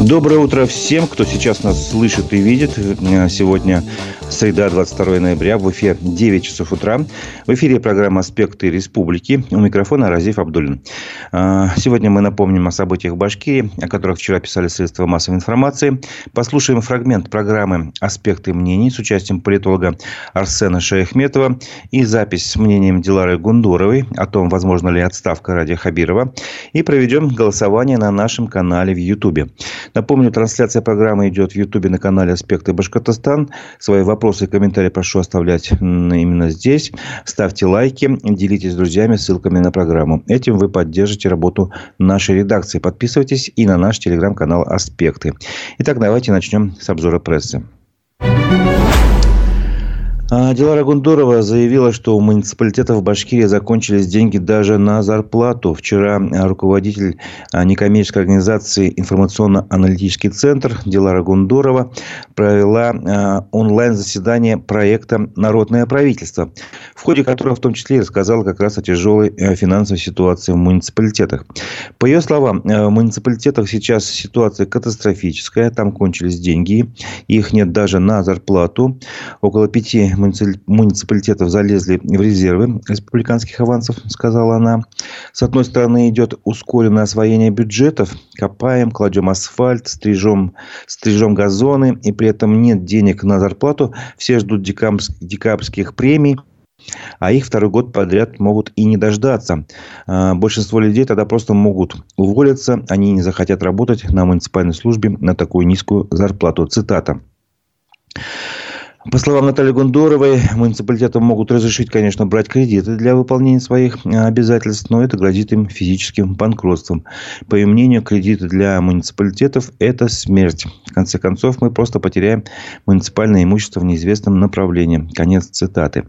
Доброе утро всем, кто сейчас нас слышит и видит. Сегодня среда, 22 ноября, в эфире 9 часов утра. В эфире программа «Аспекты республики». У микрофона Разиф Абдулин. А, сегодня мы напомним о событиях в Башкирии, о которых вчера писали средства массовой информации. Послушаем фрагмент программы «Аспекты мнений» с участием политолога Арсена Шаяхметова и запись с мнением Дилары Гундуровой о том, возможно ли отставка Ради Хабирова. И проведем голосование на нашем канале в Ютубе. Напомню, трансляция программы идет в Ютубе на канале «Аспекты Башкортостан». Свои вопросы и комментарии прошу оставлять именно здесь. Ставьте лайки, делитесь с друзьями ссылками на программу. Этим вы поддержите работу нашей редакции. Подписывайтесь и на наш телеграм-канал «Аспекты». Итак, давайте начнем с обзора прессы. А, Дилара Гундурова заявила, что у муниципалитетов в Башкирии закончились деньги даже на зарплату. Вчера а, руководитель а, некоммерческой организации «Информационно-аналитический центр» Дилара Гундурова провела онлайн-заседание проекта «Народное правительство», в ходе которого в том числе и рассказала как раз о тяжелой финансовой ситуации в муниципалитетах. По ее словам, в муниципалитетах сейчас ситуация катастрофическая, там кончились деньги, их нет даже на зарплату. Около пяти муниципалитетов залезли в резервы республиканских авансов, сказала она. С одной стороны, идет ускоренное освоение бюджетов. Копаем, кладем асфальт, стрижем, стрижем газоны. И при этом нет денег на зарплату. Все ждут декабрьских премий. А их второй год подряд могут и не дождаться. А, большинство людей тогда просто могут уволиться. Они не захотят работать на муниципальной службе на такую низкую зарплату. Цитата. По словам Натальи Гондоровой, муниципалитетам могут разрешить, конечно, брать кредиты для выполнения своих э, обязательств, но это грозит им физическим банкротством. По ее мнению, кредиты для муниципалитетов – это смерть. В конце концов, мы просто потеряем муниципальное имущество в неизвестном направлении. Конец цитаты.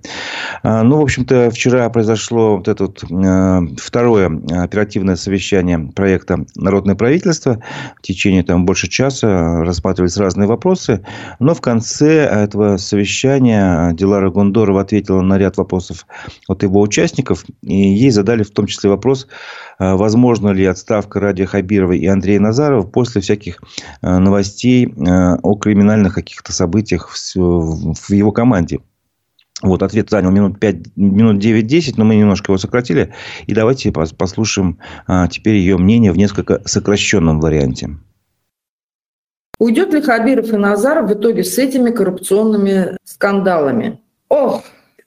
А, ну, в общем-то, вчера произошло вот это вот, э, второе оперативное совещание проекта «Народное правительство». В течение там больше часа рассматривались разные вопросы. Но в конце этого совещания Дилара Гондорова ответила на ряд вопросов от его участников. И ей задали в том числе вопрос, а, возможно ли отставка Ради Хабирова и Андрея Назарова после всяких а, новостей а, о криминальных каких-то событиях в его команде. Вот, ответ занял минут 5, минут 9-10, но мы немножко его сократили. И давайте послушаем теперь ее мнение в несколько сокращенном варианте. Уйдет ли Хабиров и Назаров в итоге с этими коррупционными скандалами? Ох,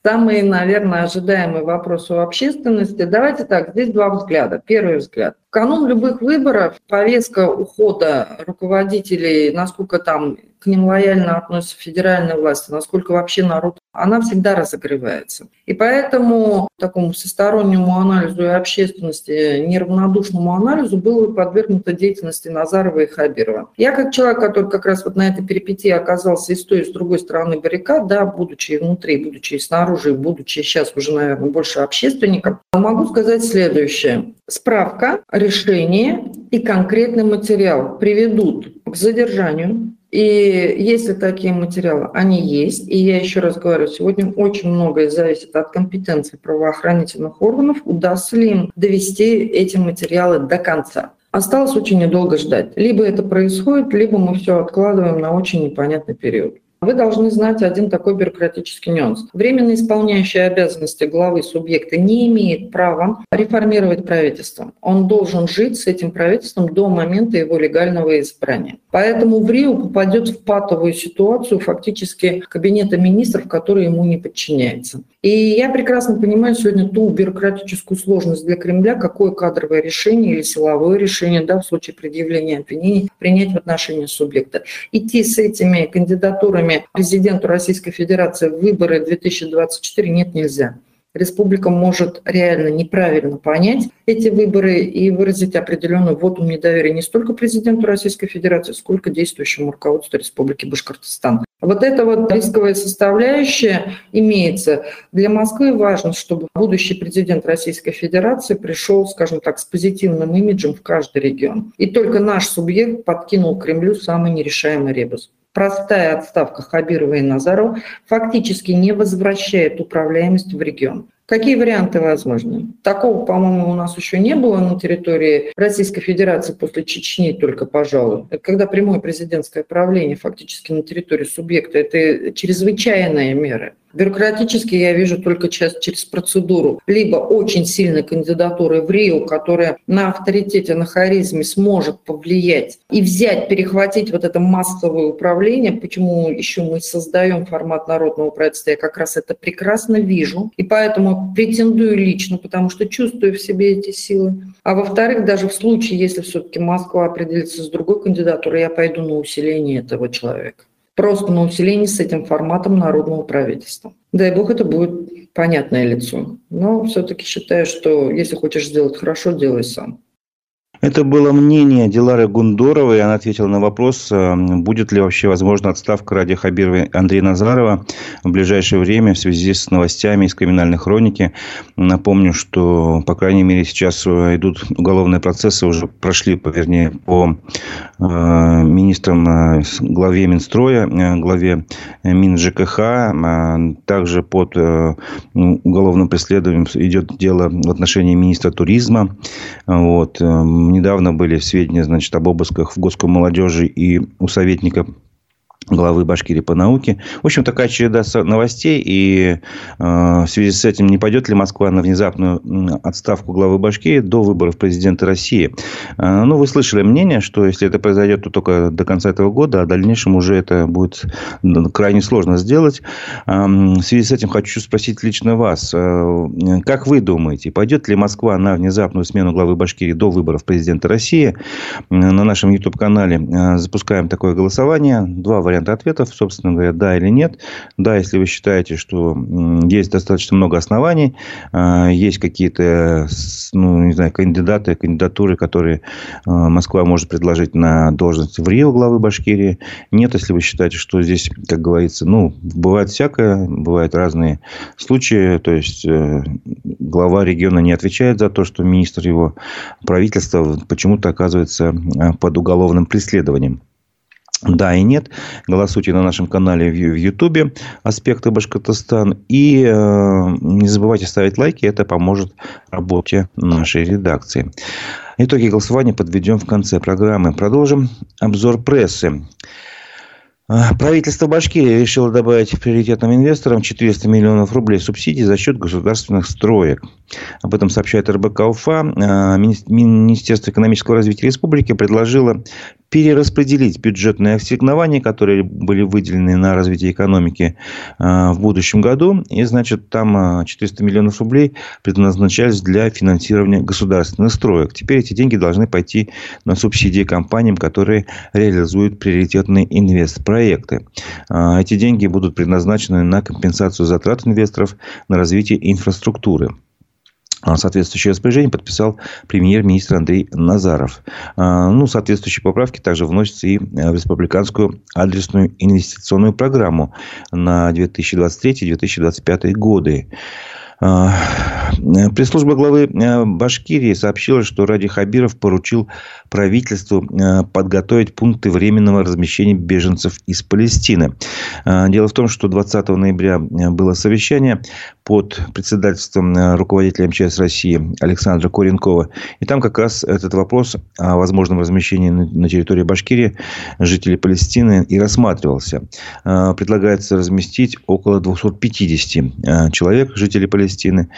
самый, наверное, ожидаемый вопрос у общественности. Давайте так, здесь два взгляда. Первый взгляд. В канун любых выборов повестка ухода руководителей, насколько там к ним лояльно относится федеральная власть, насколько вообще народ, она всегда разогревается. И поэтому такому всестороннему анализу и общественности, неравнодушному анализу было подвергнута деятельности Назарова и Хабирова. Я как человек, который как раз вот на этой перипетии оказался и с той, и с другой стороны баррикад, да, будучи и внутри, будучи и снаружи, и будучи сейчас уже, наверное, больше общественником, могу сказать следующее. Справка, решение и конкретный материал приведут к задержанию и если такие материалы, они есть, и я еще раз говорю, сегодня очень многое зависит от компетенции правоохранительных органов, удастся ли им довести эти материалы до конца. Осталось очень недолго ждать. Либо это происходит, либо мы все откладываем на очень непонятный период. Вы должны знать один такой бюрократический нюанс. Временно исполняющий обязанности главы субъекта не имеет права реформировать правительство. Он должен жить с этим правительством до момента его легального избрания. Поэтому в Рио попадет в патовую ситуацию фактически кабинета министров, который ему не подчиняется. И я прекрасно понимаю сегодня ту бюрократическую сложность для Кремля, какое кадровое решение или силовое решение да, в случае предъявления обвинений принять в отношении субъекта. Идти с этими кандидатурами президенту Российской Федерации выборы 2024 нет нельзя республика может реально неправильно понять эти выборы и выразить определенную вотум недоверия не столько президенту Российской Федерации, сколько действующему руководству Республики Башкортостан. Вот эта вот рисковая составляющая имеется. Для Москвы важно, чтобы будущий президент Российской Федерации пришел, скажем так, с позитивным имиджем в каждый регион. И только наш субъект подкинул Кремлю самый нерешаемый ребус простая отставка Хабирова и Назарова фактически не возвращает управляемость в регион. Какие варианты возможны? Такого, по-моему, у нас еще не было на территории Российской Федерации после Чечни только, пожалуй. Когда прямое президентское правление фактически на территории субъекта. Это чрезвычайные меры. Бюрократически я вижу только часть через процедуру. Либо очень сильной кандидатуры в Рио, которая на авторитете, на харизме сможет повлиять и взять, перехватить вот это массовое управление. Почему еще мы создаем формат народного правительства, я как раз это прекрасно вижу. И поэтому претендую лично, потому что чувствую в себе эти силы. А во-вторых, даже в случае, если все-таки Москва определится с другой кандидатурой, я пойду на усиление этого человека просто на усиление с этим форматом народного правительства. Дай бог, это будет понятное лицо. Но все-таки считаю, что если хочешь сделать хорошо, делай сам. Это было мнение Дилары Гундоровой. Она ответила на вопрос, э, будет ли вообще возможна отставка ради Хабирова Андрея Назарова в ближайшее время в связи с новостями из криминальной хроники. Напомню, что, по крайней мере, сейчас э, идут уголовные процессы, уже прошли, вернее, по э, министрам, главе Минстроя, главе Мин ЖКХ. Также под уголовным преследованием идет дело в отношении министра туризма. Вот недавно были сведения, значит, об обысках в Госком молодежи и у советника главы Башкирии по науке. В общем, такая череда новостей. И э, в связи с этим не пойдет ли Москва на внезапную отставку главы Башкирии до выборов президента России? Э, ну, вы слышали мнение, что если это произойдет, то только до конца этого года, а в дальнейшем уже это будет крайне сложно сделать. Э, в связи с этим хочу спросить лично вас. Э, как вы думаете, пойдет ли Москва на внезапную смену главы Башкирии до выборов президента России? На нашем YouTube-канале э, запускаем такое голосование. Два варианта варианты ответов, собственно говоря, да или нет. Да, если вы считаете, что есть достаточно много оснований, а, есть какие-то, ну, не знаю, кандидаты, кандидатуры, которые а, Москва может предложить на должность в Рио главы Башкирии. Нет, если вы считаете, что здесь, как говорится, ну, бывает всякое, бывают разные случаи, то есть э, глава региона не отвечает за то, что министр его правительства почему-то оказывается а, под уголовным преследованием. Да и нет. Голосуйте на нашем канале в Ютубе «Аспекты Башкортостан». И э, не забывайте ставить лайки. Это поможет работе нашей редакции. Итоги голосования подведем в конце программы. Продолжим обзор прессы. А, правительство Башкирии решило добавить приоритетным инвесторам 400 миллионов рублей субсидий за счет государственных строек. Об этом сообщает РБК УФА. А, Министерство экономического развития республики предложило перераспределить бюджетные ассигнования, которые были выделены на развитие экономики а, в будущем году. И, значит, там 400 а, миллионов рублей предназначались для финансирования государственных строек. Теперь эти деньги должны пойти на субсидии компаниям, которые реализуют приоритетные инвестпроекты. А, эти деньги будут предназначены на компенсацию затрат инвесторов на развитие инфраструктуры. А, соответствующее распоряжение подписал премьер-министр Андрей Назаров. А, ну, соответствующие поправки также вносятся и в республиканскую адресную инвестиционную программу на 2023-2025 годы. А, пресс-служба главы э, Башкирии сообщила, что Ради Хабиров поручил правительству э, подготовить пункты временного размещения беженцев из Палестины. Дело в том, что 20 ноября э, было совещание под председательством руководителя МЧС России Александра Коренкова. И там как раз этот вопрос о возможном размещении на территории Башкирии жителей Палестины и рассматривался. Предлагается разместить около 250 человек, жителей Палестины Палестины.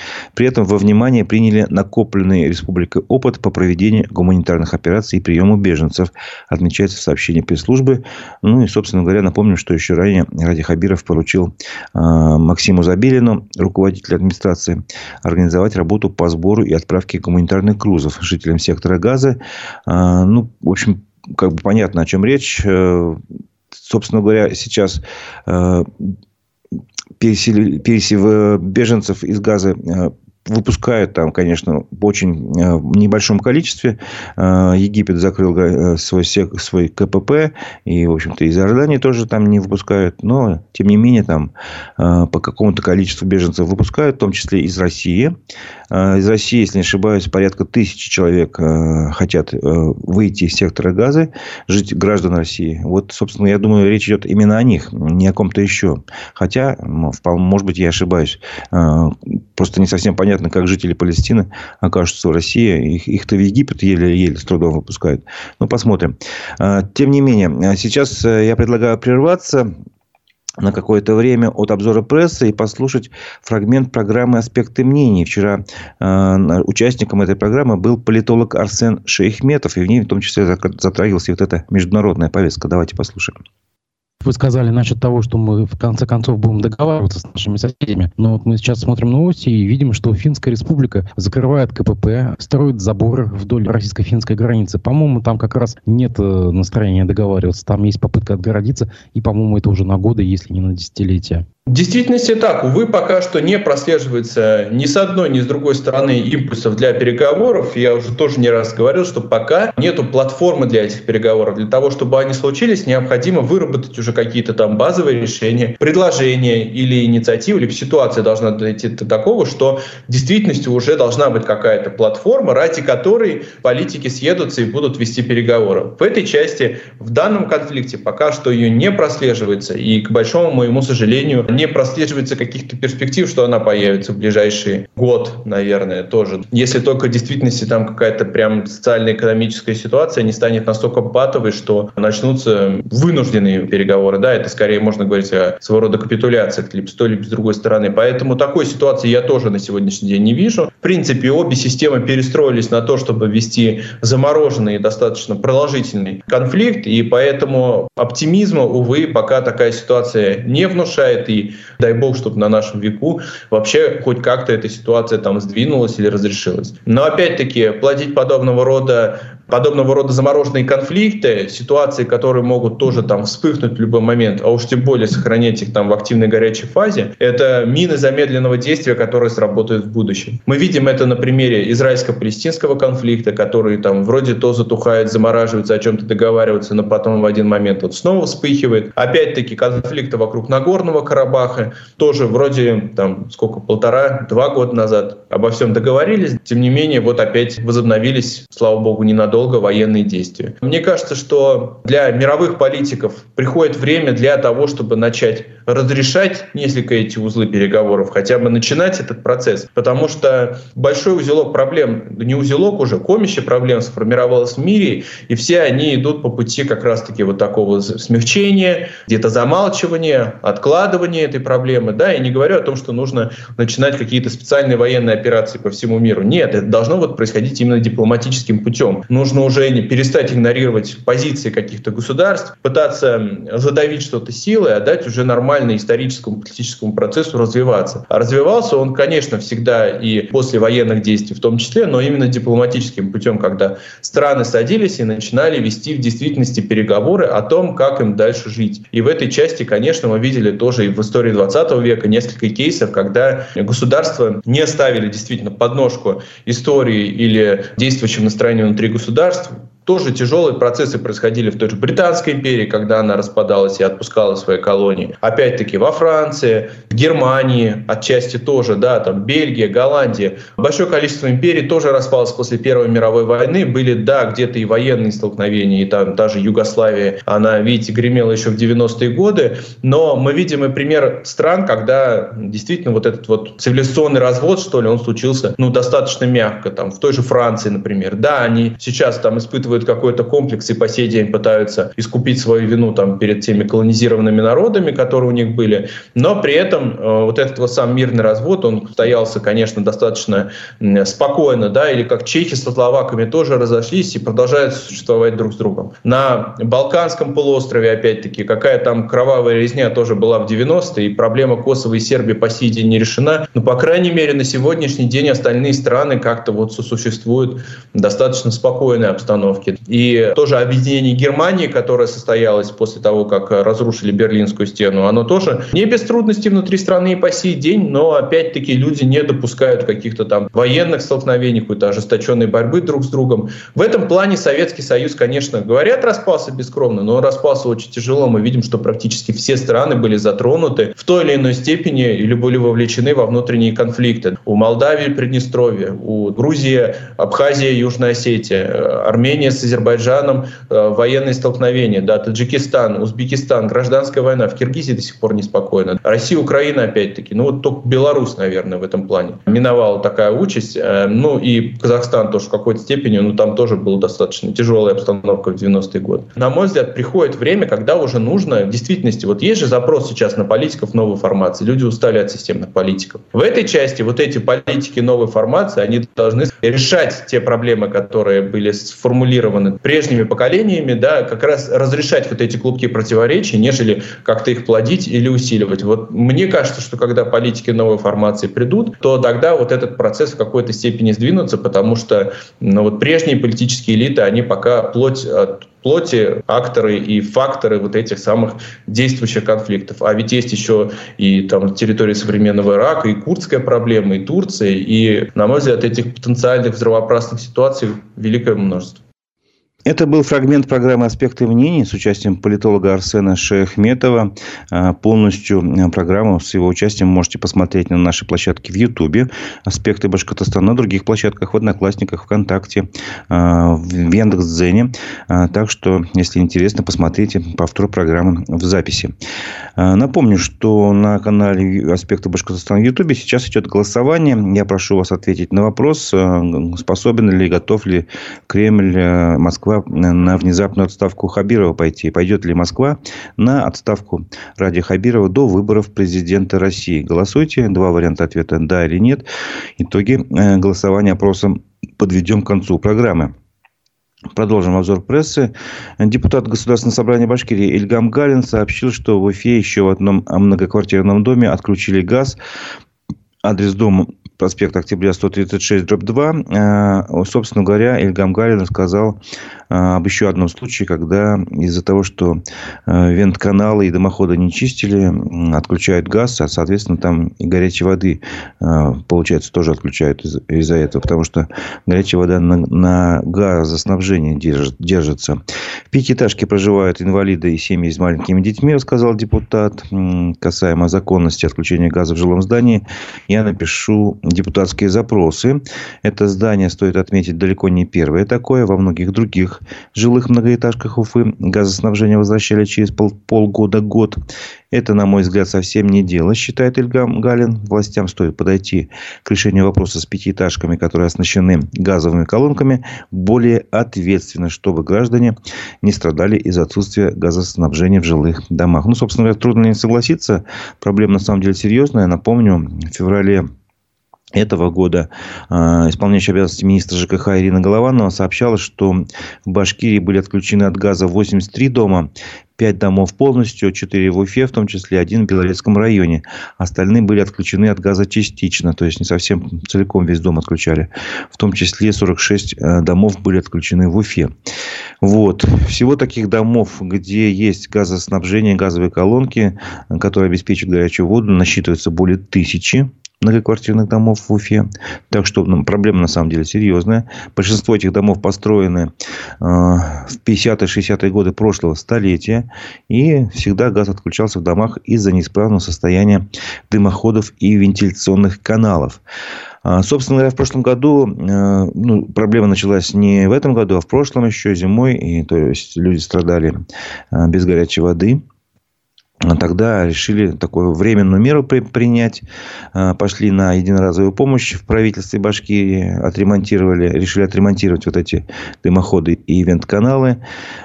При этом во внимание приняли накопленный республикой опыт по проведению гуманитарных операций и приему беженцев, отмечается в сообщении пресс-службы. Ну и, собственно говоря, напомню, что еще ранее Ради Хабиров поручил э, Максиму Забелину, руководителю администрации, организовать работу по сбору и отправке гуманитарных грузов жителям сектора Газа. Э, ну, в общем, как бы понятно, о чем речь. Э, собственно говоря, сейчас пересев беженцев из Газа э, выпускают там, конечно, в очень э, небольшом количестве. Э, Египет закрыл э, свой, свой КПП, и, в общем-то, из Иордании тоже там не выпускают. Но, тем не менее, там по какому-то количеству беженцев выпускают, в том числе из России. Из России, если не ошибаюсь, порядка тысячи человек хотят выйти из сектора газа, жить граждан России. Вот, собственно, я думаю, речь идет именно о них, не о ком-то еще. Хотя, может быть, я ошибаюсь. Просто не совсем понятно, непонятно, как жители Палестины окажутся в России. Их, их-то в Египет еле-еле с трудом выпускают. Ну, посмотрим. А, тем не менее, а сейчас э, я предлагаю прерваться на какое-то время от обзора прессы и послушать фрагмент программы «Аспекты мнений». Вчера э, участником этой программы был политолог Арсен Шейхметов, и в ней в том числе затрагивалась вот эта международная повестка. Давайте послушаем. Вы сказали насчет того, что мы в конце концов будем договариваться с нашими соседями. Но вот мы сейчас смотрим новости и видим, что Финская республика закрывает КПП, строит заборы вдоль российско-финской границы. По-моему, там как раз нет э, настроения договариваться. Там есть попытка отгородиться. И, по-моему, это уже на годы, если не на десятилетия. В действительности так. Увы, пока что не прослеживается ни с одной, ни с другой стороны импульсов для переговоров. Я уже тоже не раз говорил, что пока нету платформы для этих переговоров. Для того, чтобы они случились, необходимо выработать уже какие-то там базовые решения, предложения или инициативы, или ситуация должна дойти до такого, что в действительности уже должна быть какая-то платформа, ради которой политики съедутся и будут вести переговоры. В этой части, в данном конфликте, пока что ее не прослеживается. И, к большому моему сожалению, не прослеживается каких-то перспектив, что она появится в ближайший год, наверное, тоже. Если только в действительности там какая-то прям социально-экономическая ситуация не станет настолько патовой, что начнутся вынужденные переговоры. Да, это скорее можно говорить о своего рода капитуляциях, либо с той, либо с другой стороны. Поэтому такой ситуации я тоже на сегодняшний день не вижу. В принципе, обе системы перестроились на то, чтобы вести замороженный и достаточно продолжительный конфликт, и поэтому оптимизма, увы, пока такая ситуация не внушает, и дай бог, чтобы на нашем веку вообще хоть как-то эта ситуация там сдвинулась или разрешилась. Но опять-таки платить подобного рода подобного рода замороженные конфликты, ситуации, которые могут тоже там вспыхнуть в любой момент, а уж тем более сохранять их там в активной горячей фазе, это мины замедленного действия, которые сработают в будущем. Мы видим это на примере израильско-палестинского конфликта, который там вроде то затухает, замораживается, о чем-то договаривается, но потом в один момент вот снова вспыхивает. Опять-таки конфликты вокруг Нагорного Карабаха, тоже вроде там сколько, полтора-два года назад обо всем договорились, тем не менее вот опять возобновились, слава богу, ненадолго долго военные действия. Мне кажется, что для мировых политиков приходит время для того, чтобы начать разрешать несколько эти узлы переговоров, хотя бы начинать этот процесс, потому что большой узелок проблем, не узелок уже, комище проблем сформировалось в мире, и все они идут по пути как раз-таки вот такого смягчения, где-то замалчивания, откладывания этой проблемы, да, и не говорю о том, что нужно начинать какие-то специальные военные операции по всему миру. Нет, это должно вот происходить именно дипломатическим путем. Нужно нужно уже перестать игнорировать позиции каких-то государств, пытаться задавить что-то силой, а дать уже нормально историческому политическому процессу развиваться. А развивался он, конечно, всегда и после военных действий в том числе, но именно дипломатическим путем, когда страны садились и начинали вести в действительности переговоры о том, как им дальше жить. И в этой части, конечно, мы видели тоже и в истории 20 века несколько кейсов, когда государства не ставили действительно подножку истории или действующим настроением внутри государства, государств тоже тяжелые процессы происходили в той же Британской империи, когда она распадалась и отпускала свои колонии. Опять-таки во Франции, в Германии отчасти тоже, да, там Бельгия, Голландия. Большое количество империй тоже распалось после Первой мировой войны. Были, да, где-то и военные столкновения, и там даже Югославия, она, видите, гремела еще в 90-е годы. Но мы видим и пример стран, когда действительно вот этот вот цивилизационный развод, что ли, он случился, ну, достаточно мягко. Там, в той же Франции, например. Да, они сейчас там испытывают испытывают какой-то комплекс и по сей день пытаются искупить свою вину там, перед теми колонизированными народами, которые у них были. Но при этом э, вот этот вот сам мирный развод, он стоялся, конечно, достаточно спокойно, да, или как чехи с словаками тоже разошлись и продолжают существовать друг с другом. На Балканском полуострове, опять-таки, какая там кровавая резня тоже была в 90-е, и проблема Косово и Сербии по сей день не решена. Но, по крайней мере, на сегодняшний день остальные страны как-то вот сосуществуют в достаточно спокойной обстановке. Установки. И тоже объединение Германии, которое состоялось после того, как разрушили Берлинскую стену, оно тоже не без трудностей внутри страны и по сей день, но опять-таки люди не допускают каких-то там военных столкновений, какой-то ожесточенной борьбы друг с другом. В этом плане Советский Союз, конечно, говорят, распался бескровно, но распался очень тяжело. Мы видим, что практически все страны были затронуты в той или иной степени или были вовлечены во внутренние конфликты. У Молдавии, Приднестровья, у Грузии, Абхазия, Южная Осетия, Армения с Азербайджаном, э, военные столкновения, да, Таджикистан, Узбекистан, гражданская война, в Киргизии до сих пор неспокойно. Россия, Украина, опять-таки, ну вот только Беларусь, наверное, в этом плане миновала такая участь. Э, ну и Казахстан тоже в какой-то степени, ну там тоже была достаточно тяжелая обстановка в 90-е годы. На мой взгляд, приходит время, когда уже нужно, в действительности, вот есть же запрос сейчас на политиков новой формации, люди устали от системных политиков. В этой части вот эти политики новой формации, они должны решать те проблемы, которые были сформулированы прежними поколениями, да, как раз разрешать вот эти клубки противоречий, нежели как-то их плодить или усиливать. Вот мне кажется, что когда политики новой формации придут, то тогда вот этот процесс в какой-то степени сдвинутся, потому что ну, вот прежние политические элиты, они пока плоть от плоти акторы и факторы вот этих самых действующих конфликтов. А ведь есть еще и там территории современного Ирака, и курдская проблема, и Турция, и, на мой взгляд, этих потенциальных взрывоопасных ситуаций великое множество. Это был фрагмент программы «Аспекты мнений» с участием политолога Арсена Шехметова. А, полностью а, программу с его участием можете посмотреть на нашей площадке в Ютубе «Аспекты Башкортостана», на других площадках, в Одноклассниках, ВКонтакте, а, в Яндекс.Дзене. Так что, если интересно, посмотрите повтор программы в записи. Напомню, что на канале «Аспекты Башкортостана» в Ютубе сейчас идет голосование. Я прошу вас ответить на вопрос, способен ли, готов ли Кремль, Москва на внезапную отставку Хабирова пойти? Пойдет ли Москва на отставку ради Хабирова до выборов президента России? Голосуйте. Два варианта ответа «да» или «нет». Итоги э, голосования опросом подведем к концу программы. Продолжим обзор прессы. Депутат Государственного собрания Башкирии Ильгам Галин сообщил, что в Уфе еще в одном многоквартирном доме отключили газ. Адрес дома проспект Октября 136, дробь 2. Э, собственно говоря, Ильгам Галин рассказал э, об еще одном случае, когда из-за того, что э, вентканалы и дымоходы не чистили, отключают газ, а, соответственно, там и горячей воды, получается, тоже отключают из- за этого, потому что горячая вода на, на газоснабжении держит, держится. В пятиэтажке проживают инвалиды и семьи с маленькими детьми, рассказал депутат. Касаемо законности отключения газа в жилом здании, я напишу депутатские запросы. Это здание, стоит отметить, далеко не первое такое. Во многих других жилых многоэтажках Уфы газоснабжение возвращали через пол, полгода-год. Это, на мой взгляд, совсем не дело, считает Ильгам Галин. Властям стоит подойти к решению вопроса с пятиэтажками, которые оснащены газовыми колонками, более ответственно, чтобы граждане не страдали из-за отсутствия газоснабжения в жилых домах. Ну, собственно говоря, трудно не согласиться. Проблема на самом деле серьезная. Напомню, в феврале этого года э, исполняющая обязанности министра ЖКХ Ирина Голованова сообщала, что в Башкирии были отключены от газа 83 дома, 5 домов полностью, 4 в Уфе, в том числе один в Белорецком районе. Остальные были отключены от газа частично, то есть не совсем целиком весь дом отключали. В том числе 46 э, домов были отключены в Уфе. Вот. Всего таких домов, где есть газоснабжение, газовые колонки, которые обеспечивают горячую воду, насчитывается более тысячи многоквартирных домов в Уфе. Так что ну, проблема на самом деле серьезная. Большинство этих домов построены э, в 50-60-е годы прошлого столетия. И всегда газ отключался в домах из-за неисправного состояния дымоходов и вентиляционных каналов. А, собственно говоря, в прошлом году э, ну, проблема началась не в этом году, а в прошлом еще зимой. И, то есть люди страдали э, без горячей воды. А тогда решили такую временную меру при, принять. А, пошли на единоразовую помощь в правительстве Башкирии. Отремонтировали, решили отремонтировать вот эти дымоходы и ивент-каналы.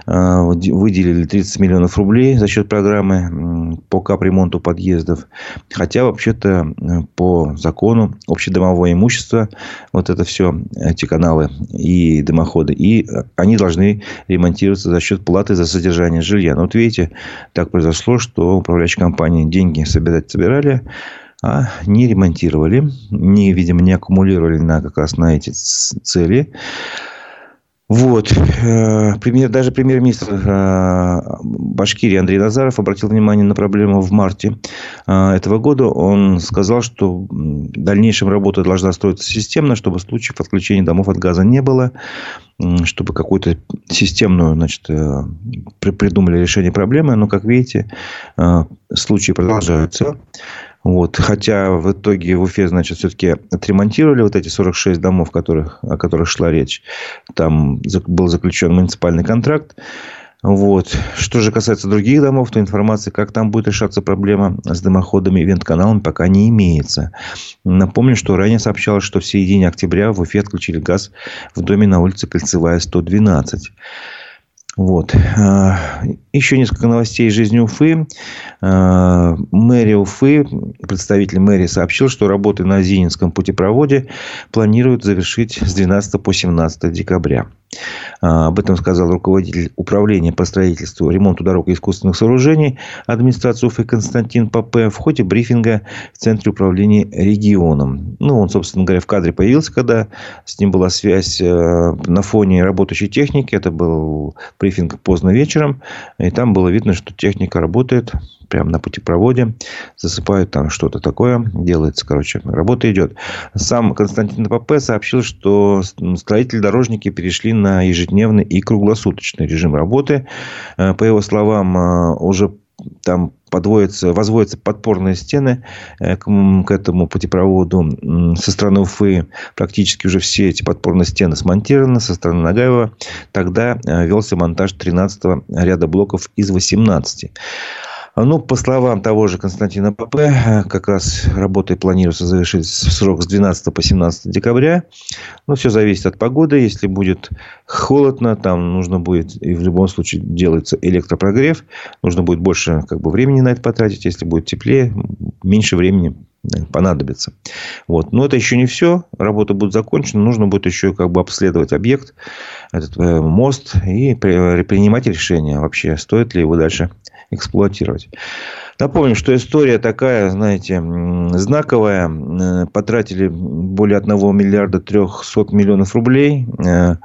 А, выделили 30 миллионов рублей за счет программы по капремонту подъездов. Хотя, вообще-то, по закону общедомовое имущество, вот это все, эти каналы и дымоходы, и они должны ремонтироваться за счет платы за содержание жилья. Но вот видите, так произошло, что что управляющие компании деньги собирать собирали, а не ремонтировали, не, видимо, не аккумулировали на, как раз на эти цели. Вот. Э, премьер, даже премьер-министр э, Башкирии Андрей Назаров обратил внимание на проблему в марте э, этого года. Он сказал, что в дальнейшем работа должна строиться системно, чтобы случаев отключения домов от газа не было, чтобы какую-то системную значит, придумали решение проблемы. Но, как видите, случаи продолжаются. Вот. Хотя в итоге в Уфе, значит, все-таки отремонтировали вот эти 46 домов, которых, о которых шла речь. Там был заключен муниципальный контракт. Вот. Что же касается других домов, то информации, как там будет решаться проблема с дымоходами и вент-каналами, пока не имеется. Напомню, что ранее сообщалось, что в середине октября в Уфе отключили газ в доме на улице Кольцевая, 112. Вот. А, еще несколько новостей из жизни Уфы. А, мэрия Уфы, представитель мэрии сообщил, что работы на Зининском путепроводе планируют завершить с 12 по 17 декабря. А, об этом сказал руководитель управления по строительству, ремонту дорог и искусственных сооружений администрации Уфы Константин Папе в ходе брифинга в Центре управления регионом. Ну, он, собственно говоря, в кадре появился, когда с ним была связь э, на фоне работающей техники. Это был брифинг поздно вечером. И там было видно, что техника работает прямо на путепроводе, засыпают там что-то такое, делается, короче, работа идет. Сам Константин ПП сообщил, что строители-дорожники перешли на ежедневный и круглосуточный режим работы. Э, по его словам, э, уже там подводятся, возводятся подпорные стены э, к, к этому путепроводу. Со стороны Уфы практически уже все эти подпорные стены смонтированы. Со стороны Нагаева тогда велся монтаж 13 ряда блоков из 18. Ну, по словам того же Константина П.П., как раз работы планируется завершить срок с 12 по 17 декабря. Но все зависит от погоды. Если будет холодно, там нужно будет, и в любом случае делается электропрогрев. Нужно будет больше как бы, времени на это потратить. Если будет теплее, меньше времени понадобится. Вот. Но это еще не все. Работа будет закончена. Нужно будет еще как бы обследовать объект, этот э, мост, и принимать решение вообще, стоит ли его дальше эксплуатировать. Напомним, что история такая, знаете, знаковая. Э, потратили более 1 миллиарда 300 миллионов рублей э,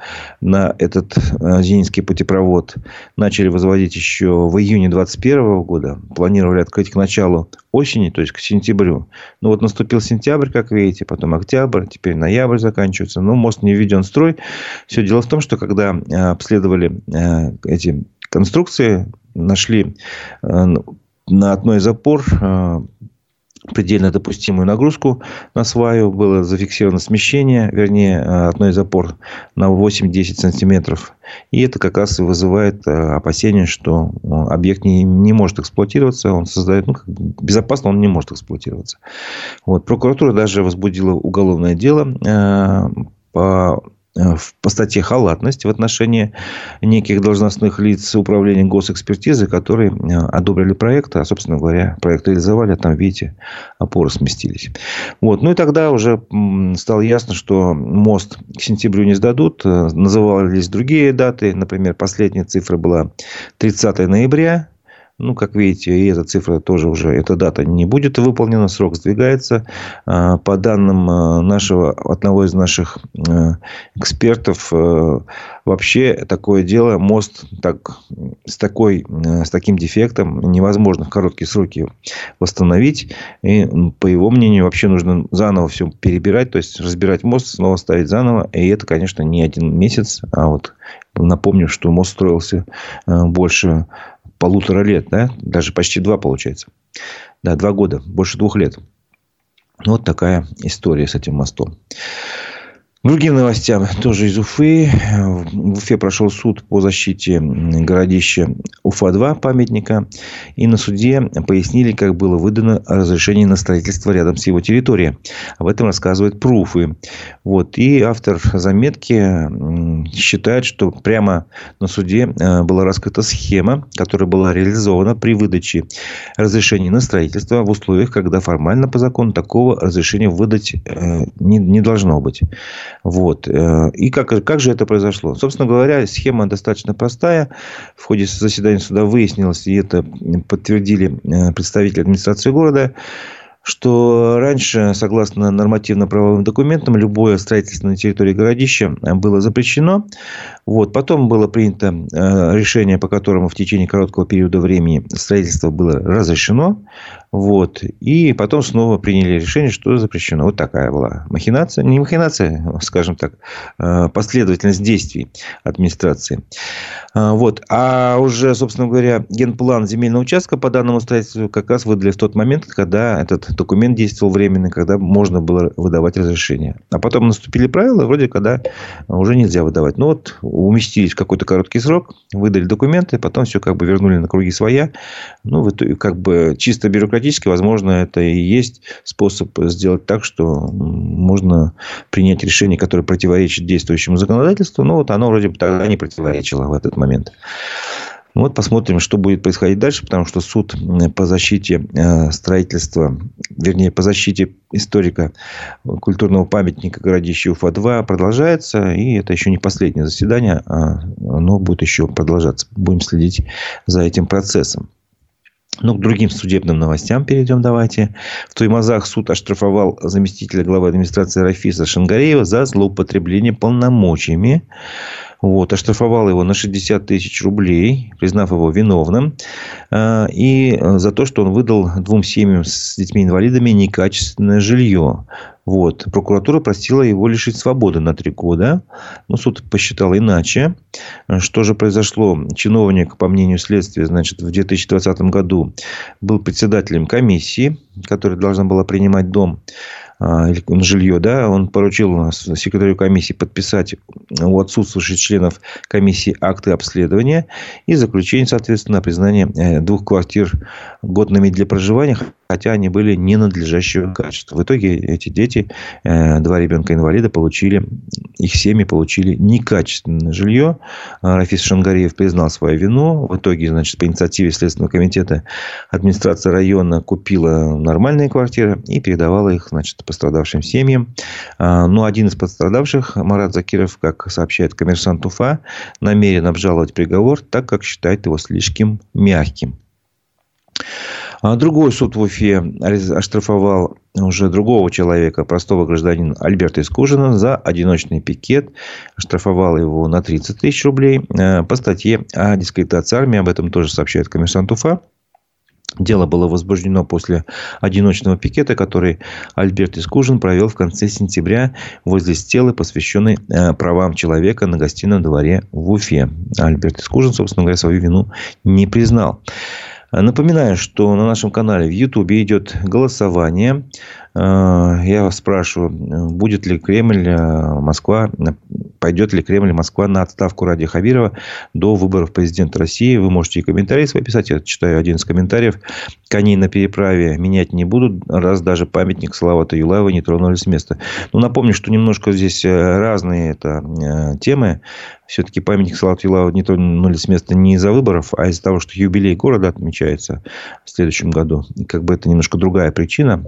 на этот э, Зенинский путепровод. Начали возводить еще в июне 2021 года. Планировали открыть к началу осени, то есть к сентябрю. Ну, вот наступил сентябрь, как видите, потом октябрь, теперь ноябрь заканчивается. Но мост не введен в строй. Все дело в том, что когда обследовали эти конструкции, нашли на одной из опор э, предельно допустимую нагрузку на сваю. Было зафиксировано смещение, вернее, э, одной из опор на 8-10 сантиметров. И это как раз и вызывает э, опасение, что объект не, не может эксплуатироваться. Он создает... Ну, безопасно он не может эксплуатироваться. Вот. Прокуратура даже возбудила уголовное дело по Э, по статье халатность в отношении неких должностных лиц управления госэкспертизы, которые э, одобрили проект, а, собственно говоря, проект реализовали, а там, видите, опоры сместились. Вот. Ну и тогда уже стало ясно, что мост к сентябрю не сдадут. Э, назывались другие даты. Например, последняя цифра была 30 ноября ну, как видите, и эта цифра тоже уже, эта дата не будет выполнена, срок сдвигается. А, по данным а, нашего, одного из наших а, экспертов, вообще такое дело, мост так, с, такой, с таким дефектом невозможно в короткие сроки восстановить. И, по его мнению, вообще нужно заново все перебирать, то есть разбирать мост, снова ставить заново. И это, конечно, не один месяц, а вот напомню, что мост строился больше полутора лет, да, даже почти два получается. Да, два года, больше двух лет. Вот такая история с этим мостом. Другим новостям тоже из Уфы. В Уфе прошел суд по защите городища Уфа-2 памятника. И на суде пояснили, как было выдано разрешение на строительство рядом с его территорией. Об этом рассказывает Пруфы. Вот. И автор заметки считает, что прямо на суде э, была раскрыта схема, которая была реализована при выдаче разрешения на строительство в условиях, когда формально по закону такого разрешения выдать э, не, не должно быть. Вот. Э, и как, как же это произошло? Собственно говоря, схема достаточно простая. В ходе заседания суда выяснилось, и это подтвердили э, представители администрации города, что раньше, согласно нормативно-правовым документам, любое строительство на территории городища было запрещено. Вот. Потом было принято э, решение, по которому в течение короткого периода времени строительство было разрешено. Вот. И потом снова приняли решение, что запрещено. Вот такая была махинация. Не махинация, скажем так, э, последовательность действий администрации. А, вот. А уже, собственно говоря, генплан земельного участка по данному строительству как раз выдали в тот момент, когда этот документ действовал временно, когда можно было выдавать разрешение. А потом наступили правила, вроде когда уже нельзя выдавать. Ну вот уместились в какой-то короткий срок, выдали документы, потом все как бы вернули на круги своя. Ну, в итоге, как бы чисто бюрократически, возможно, это и есть способ сделать так, что можно принять решение, которое противоречит действующему законодательству. Но вот оно вроде бы тогда не противоречило в этот момент Вот посмотрим, что будет происходить дальше, потому что суд по защите э, строительства, вернее, по защите историка культурного памятника городища Уфа-2 продолжается. И это еще не последнее заседание, а оно будет еще продолжаться. Будем следить за этим процессом. Ну, к другим судебным новостям перейдем давайте. В Туймазах суд оштрафовал заместителя главы администрации Рафиса Шангареева за злоупотребление полномочиями. Вот, оштрафовал его на 60 тысяч рублей, признав его виновным. А, и за то, что он выдал двум семьям с детьми-инвалидами некачественное жилье. Вот. Прокуратура просила его лишить свободы на три года. Но суд посчитал иначе. Что же произошло? Чиновник, по мнению следствия, значит, в 2020 году был председателем комиссии, которая должна была принимать дом. А, жилье, да, он поручил секретарю комиссии подписать у отсутствующих членов комиссии акты обследования и заключение, соответственно, признание э, двух квартир годными для проживания, хотя они были ненадлежащего качества. В итоге эти дети, э, два ребенка-инвалида, получили, их семьи получили некачественное жилье. А, Рафис Шангареев признал свою вину. В итоге, значит, по инициативе Следственного комитета администрация района купила нормальные квартиры и передавала их, значит, пострадавшим семьям. А, но один из пострадавших, Марат Закиров, как сообщает коммерсант Уфа, намерен обжаловать приговор, так как считает его слишком мягким. А другой суд в Уфе оштрафовал уже другого человека, простого гражданина Альберта Искужина за одиночный пикет. Штрафовал его на 30 тысяч рублей э, по статье о дискредитации армии. Об этом тоже сообщает коммерсант Уфа. Дело было возбуждено после одиночного пикета, который Альберт Искужин провел в конце сентября возле стелы, посвященной э, правам человека на гостином дворе в Уфе. Альберт Искужин, собственно говоря, свою вину не признал. Напоминаю, что на нашем канале в YouTube идет голосование. Э, я вас спрашиваю, будет ли Кремль, э, Москва, пойдет ли Кремль, Москва на отставку Ради Хабирова до выборов президента России. Вы можете и комментарии свои писать. Я читаю один из комментариев. Коней на переправе менять не будут, раз даже памятник Салавата Юлаева не тронули с места. Ну, напомню, что немножко здесь э, разные это темы. Все-таки памятник Салавату Юлаеву не тронули с места не из-за выборов, а из-за того, что юбилей города отмечается в следующем году. И как бы это немножко другая причина.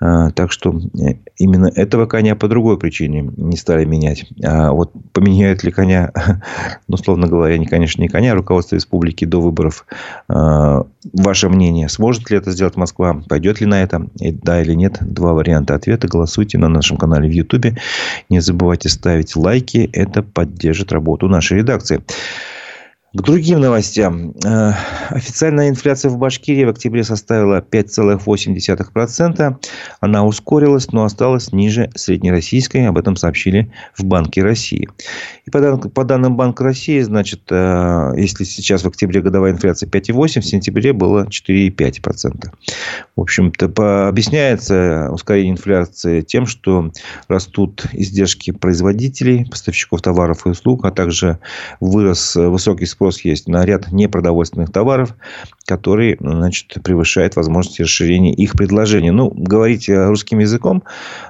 А, так что э, именно этого коня по другой причине не стали менять. А вот поменяют ли коня, ну, словно говоря, не, конечно, не коня, а руководство республики до выборов. Ваше мнение, сможет ли это сделать Москва? Пойдет ли на это? И да или нет? Два варианта ответа. Голосуйте на нашем канале в Ютубе. Не забывайте ставить лайки. Это поддержит работу нашей редакции. К другим новостям. Э, официальная инфляция в Башкирии в октябре составила 5,8%. Она ускорилась, но осталась ниже среднероссийской. Об этом сообщили в Банке России. И по, дан, по данным Банка России, значит, э, если сейчас в октябре годовая инфляция 5,8%, в сентябре было 4,5%. В общем-то, объясняется ускорение инфляции тем, что растут издержки производителей, поставщиков товаров и услуг, а также вырос высокий спрос есть на ряд непродовольственных товаров, который значит, превышает возможности расширения их предложения. Ну, говорить русским языком,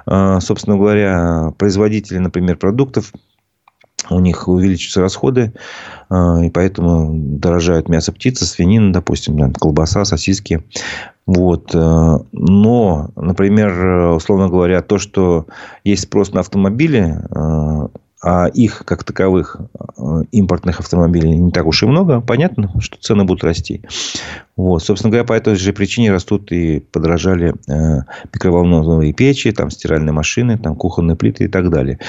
а, собственно говоря, производители, например, продуктов, у них увеличиваются расходы, а, и поэтому дорожают мясо птицы, свинина, допустим, колбаса, сосиски. Вот. Э, но, например, условно говоря, то, что есть спрос на автомобили, э, а их, как таковых, э, импортных автомобилей не так уж и много, понятно, что цены будут расти. Вот. Собственно говоря, по этой же причине растут и подорожали э, микроволновые печи, там, стиральные машины, там, кухонные плиты и так далее.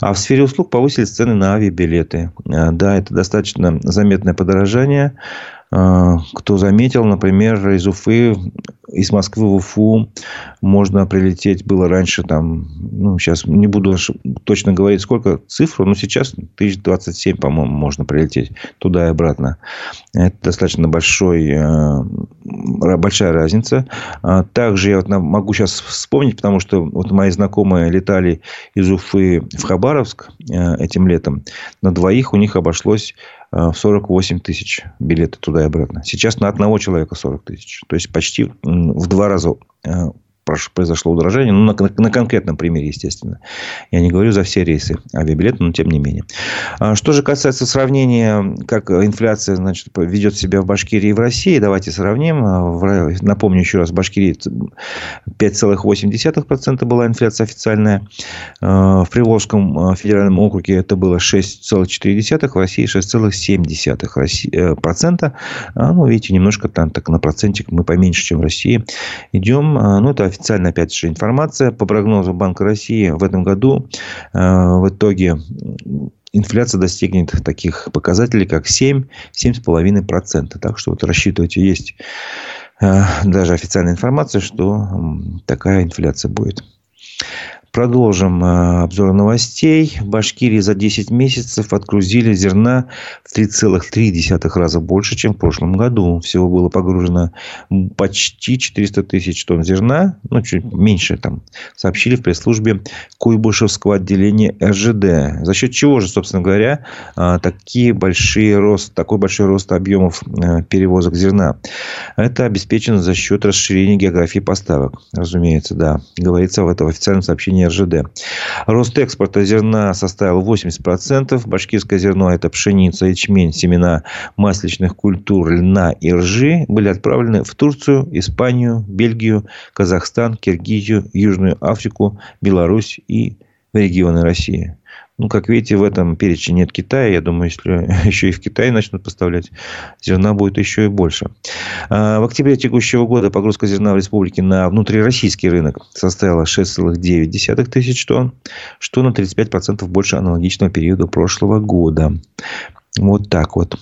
А в сфере услуг повысились цены на авиабилеты. Э, да, это достаточно заметное подорожание. Э, кто заметил, например, из Уфы из Москвы в Уфу можно прилететь было раньше там, ну, сейчас не буду точно говорить, сколько цифру, но сейчас 1027, по-моему, можно прилететь туда и обратно. Это достаточно большой, э, большая разница. А также я вот могу сейчас вспомнить, потому что вот мои знакомые летали из Уфы в Хабаровск э, этим летом. На двоих у них обошлось в 48 тысяч билеты туда и обратно. Сейчас на одного человека 40 тысяч. То есть, почти в два раза э, произошло удорожание. Ну, на, на конкретном примере, естественно. Я не говорю за все рейсы авиабилета, но тем не менее. А что же касается сравнения, как инфляция значит, ведет себя в Башкирии и в России, давайте сравним. А, напомню еще раз, в Башкирии 5,8% была инфляция официальная. А, в Приволжском федеральном округе это было 6,4%, в России 6,7%. Ну, видите, немножко там так на процентик мы поменьше, чем в России идем. Ну, это официальная, опять же, информация. По прогнозу Банка России в этом году э, в итоге инфляция достигнет таких показателей, как 7-7,5%. Так что вот рассчитывайте, есть э, даже официальная информация, что такая инфляция будет. Продолжим э, обзор новостей. В Башкирии за 10 месяцев отгрузили зерна в 3,3 раза больше, чем в прошлом году. Всего было погружено почти 400 тысяч тонн зерна. Ну, чуть меньше там. Сообщили в пресс-службе Куйбышевского отделения РЖД. За счет чего же, собственно говоря, э, такие большие рост, такой большой рост объемов э, перевозок зерна? Это обеспечено за счет расширения географии поставок. Разумеется, да. Говорится в этом официальном сообщении сообщение РЖД. Рост экспорта зерна составил 80%. Башкирское зерно – это пшеница, ячмень, семена масличных культур, льна и ржи были отправлены в Турцию, Испанию, Бельгию, Казахстан, Киргизию, Южную Африку, Беларусь и регионы России. Ну, как видите, в этом перечне нет Китая. Я думаю, если еще и в Китае начнут поставлять, зерна будет еще и больше. А, в октябре текущего года погрузка зерна в республике на внутрироссийский рынок составила 6,9 тысяч тонн, что на 35% больше аналогичного периода прошлого года. Вот так вот.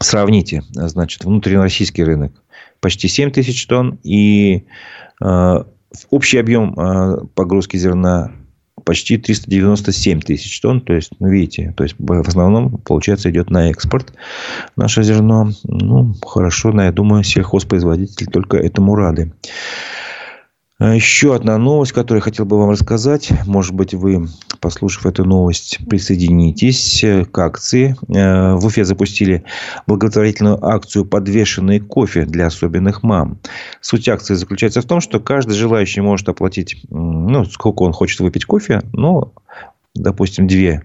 Сравните, значит, внутрироссийский рынок почти 7 тысяч тонн и э, общий объем э, погрузки зерна почти 397 тысяч тонн. То есть, ну, видите, то есть, в основном, получается, идет на экспорт наше зерно. Ну, хорошо, но я думаю, сельхозпроизводители только этому рады. А еще одна новость, которую я хотел бы вам рассказать. Может быть, вы, послушав эту новость, присоединитесь к акции. Э, в Уфе запустили благотворительную акцию «Подвешенный кофе для особенных мам». Суть акции заключается в том, что каждый желающий может оплатить, ну, сколько он хочет выпить кофе, ну, допустим, две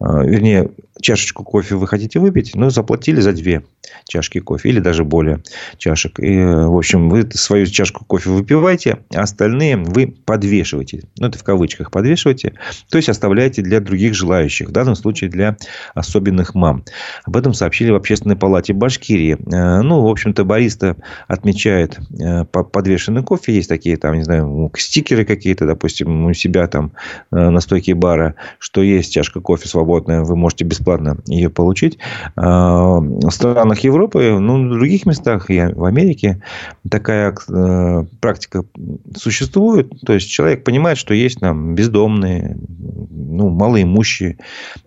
э, вернее, чашечку кофе вы хотите выпить, но заплатили за две чашки кофе или даже более чашек. И, в общем, вы свою чашку кофе выпиваете, а остальные вы подвешиваете. Ну, это в кавычках подвешиваете. То есть, оставляете для других желающих. В данном случае для особенных мам. Об этом сообщили в Общественной палате Башкирии. Э, ну, в общем-то, бариста отмечает э, подвешенный кофе. Есть такие, там, не знаю, стикеры какие-то, допустим, у себя там э, на стойке бара, что есть чашка кофе свободная, вы можете бесплатно ее получить. В странах Европы, ну, в других местах, и в Америке такая э, практика существует. То есть, человек понимает, что есть там бездомные, ну, малоимущие,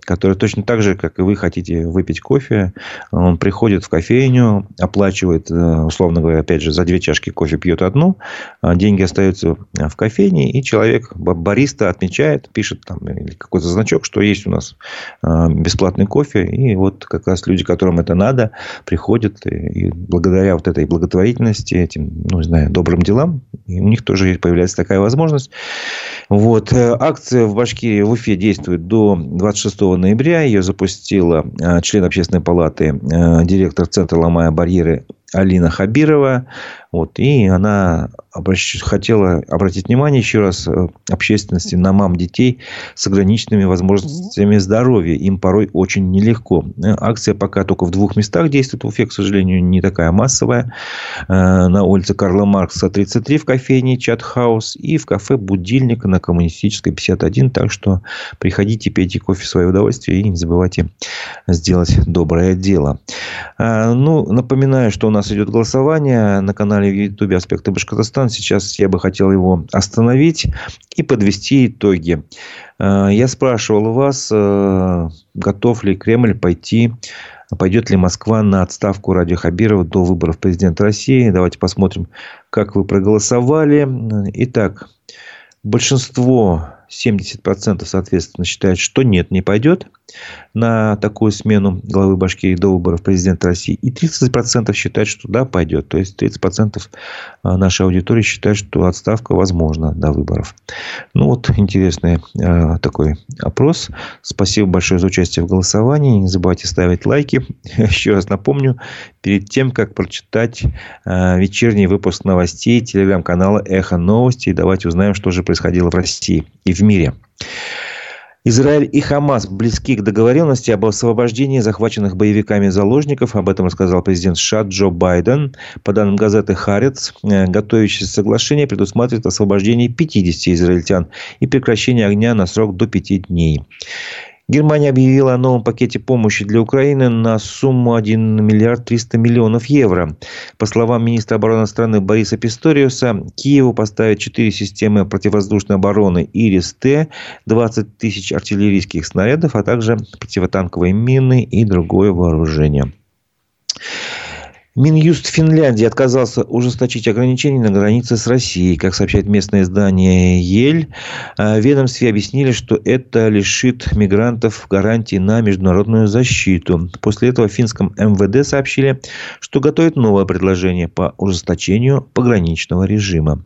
которые точно так же, как и вы, хотите выпить кофе. Он приходит в кофейню, оплачивает, э, условно говоря, опять же, за две чашки кофе пьет одну, а деньги остаются в кофейне, и человек, бариста, отмечает, пишет там какой-то значок, что есть у нас э, бесплатный кофе, и вот как раз люди, которым это надо, приходят и благодаря вот этой благотворительности, этим, ну, не знаю, добрым делам, у них тоже появляется такая возможность. Вот. Э, акция в Башкирии, в Уфе действует до 26 ноября. Ее запустила э, член общественной палаты, э, директор Центра «Ломая барьеры» Алина Хабирова. Вот, и она обращ... хотела обратить внимание еще раз э, общественности на мам детей с ограниченными возможностями здоровья. Им порой очень нелегко. Э, акция пока только в двух местах действует. В Уфе, к сожалению, не такая массовая. Э, на улице Карла Маркса 33 в кофейне Чатхаус и в кафе Будильник на Коммунистической 51. Так что приходите, пейте кофе в свое удовольствие и не забывайте сделать доброе дело. Ну, напоминаю, что у нас идет голосование на канале в Ютубе «Аспекты Башкортостана». Сейчас я бы хотел его остановить и подвести итоги. Э, я спрашивал вас, э, готов ли Кремль пойти Пойдет ли Москва на отставку Радио Хабирова до выборов президента России? Давайте посмотрим, как вы проголосовали. Итак, большинство 70% соответственно считают, что нет, не пойдет на такую смену главы Башкирии до выборов президента России. И 30% считают, что да, пойдет. То есть 30% а, нашей аудитории считают, что отставка возможна до выборов. Ну вот интересный э, такой опрос. Спасибо большое за участие в голосовании. Не забывайте ставить лайки. Еще раз напомню, перед тем, как прочитать э, вечерний выпуск новостей телеграм-канала «Эхо новости», давайте узнаем, что же происходило в России и в мире. Израиль и Хамас близки к договоренности об освобождении захваченных боевиками заложников. Об этом рассказал президент США Джо Байден. По данным газеты «Харец», э, готовящееся соглашение предусматривает освобождение 50 израильтян и прекращение огня на срок до 5 дней. Германия объявила о новом пакете помощи для Украины на сумму 1 миллиард 300 миллионов евро. По словам министра обороны страны Бориса Писториуса, Киеву поставят 4 системы противовоздушной обороны «Ирис-Т», 20 тысяч артиллерийских снарядов, а также противотанковые мины и другое вооружение. Минюст Финляндии отказался ужесточить ограничения на границе с Россией. Как сообщает местное издание «Ель», э, ведомстве объяснили, что это лишит мигрантов гарантии на международную защиту. После этого в финском МВД сообщили, что готовят новое предложение по ужесточению пограничного режима.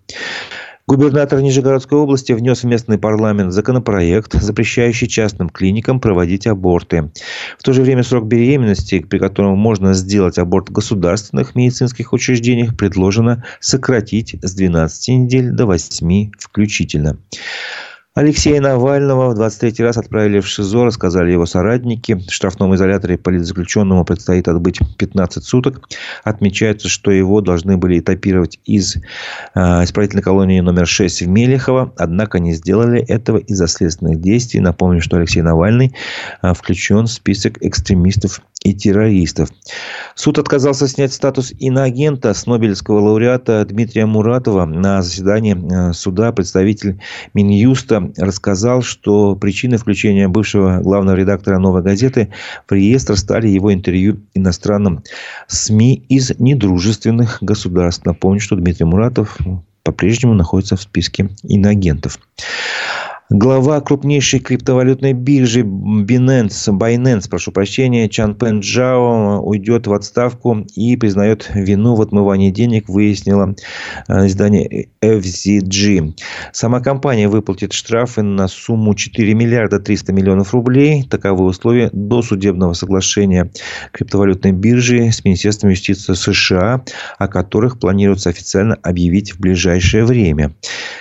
Губернатор Нижегородской области внес в местный парламент законопроект, запрещающий частным клиникам проводить аборты. В то же время срок беременности, при котором можно сделать аборт в государственных медицинских учреждениях, предложено сократить с 12 недель до 8 включительно. Алексея Навального в 23 раз отправили в ШИЗО, рассказали его соратники. В штрафном изоляторе политзаключенному предстоит отбыть 15 суток. Отмечается, что его должны были этапировать из э, исправительной колонии номер 6 в Мелехово. Однако не сделали этого из-за следственных действий. Напомню, что Алексей Навальный э, включен в список экстремистов и террористов. Суд отказался снять статус иноагента с Нобелевского лауреата Дмитрия Муратова. На заседании э, суда представитель Минюста рассказал, что причиной включения бывшего главного редактора «Новой газеты» в реестр стали его интервью иностранным СМИ из недружественных государств. Напомню, что Дмитрий Муратов по-прежнему находится в списке иноагентов. Глава крупнейшей криптовалютной биржи Binance, Binance, прошу прощения, Чан Пен Джао уйдет в отставку и признает вину в отмывании денег, выяснило э, издание FZG. Сама компания выплатит штрафы на сумму 4 миллиарда 300 миллионов рублей. Таковы условия до судебного соглашения криптовалютной биржи с Министерством юстиции США, о которых планируется официально объявить в ближайшее время.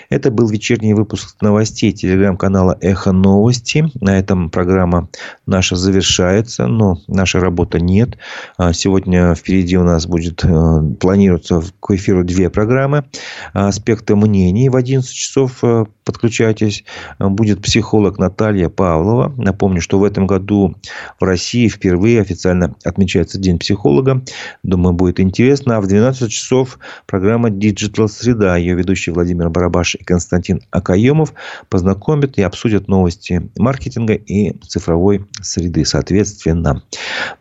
Это был вечерний выпуск новостей телеграм-канала «Эхо новости». На этом программа наша завершается, но наша работа нет. А сегодня впереди у нас будет, э, планируется к эфиру две программы. «Аспекты мнений» в 11 часов э, подключайтесь. Будет психолог Наталья Павлова. Напомню, что в этом году в России впервые официально отмечается День психолога. Думаю, будет интересно. А в 12 часов программа Digital Среда. Ее ведущий Владимир Барабаш и Константин Акаемов познакомят и обсудят новости маркетинга и цифровой среды, соответственно.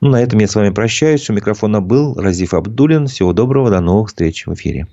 Ну, на этом я с вами прощаюсь. У микрофона был Разиф Абдулин. Всего доброго. До новых встреч в эфире.